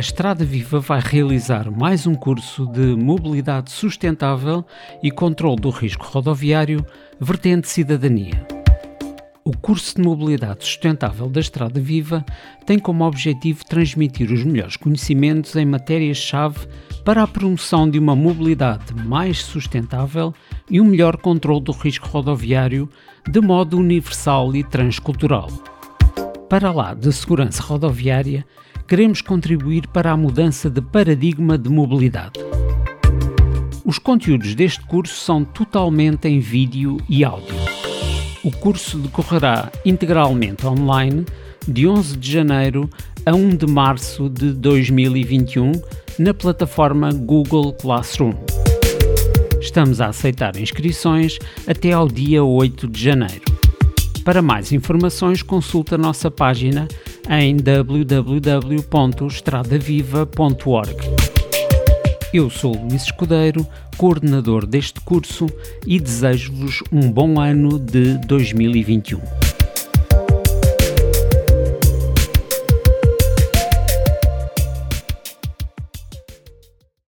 Estrada Viva vai realizar mais um curso de mobilidade sustentável e controle do risco rodoviário, vertente cidadania. O curso de mobilidade sustentável da Estrada Viva tem como objetivo transmitir os melhores conhecimentos em matérias-chave para a promoção de uma mobilidade mais sustentável e um melhor controle do risco rodoviário de modo universal e transcultural. Para lá da segurança rodoviária, queremos contribuir para a mudança de paradigma de mobilidade. Os conteúdos deste curso são totalmente em vídeo e áudio. O curso decorrerá integralmente online de 11 de janeiro a 1 de março de 2021 na plataforma Google Classroom. Estamos a aceitar inscrições até ao dia 8 de janeiro. Para mais informações, consulte a nossa página em www.estradaviva.org. Eu sou Luís Escudeiro, coordenador deste curso e desejo-vos um bom ano de 2021.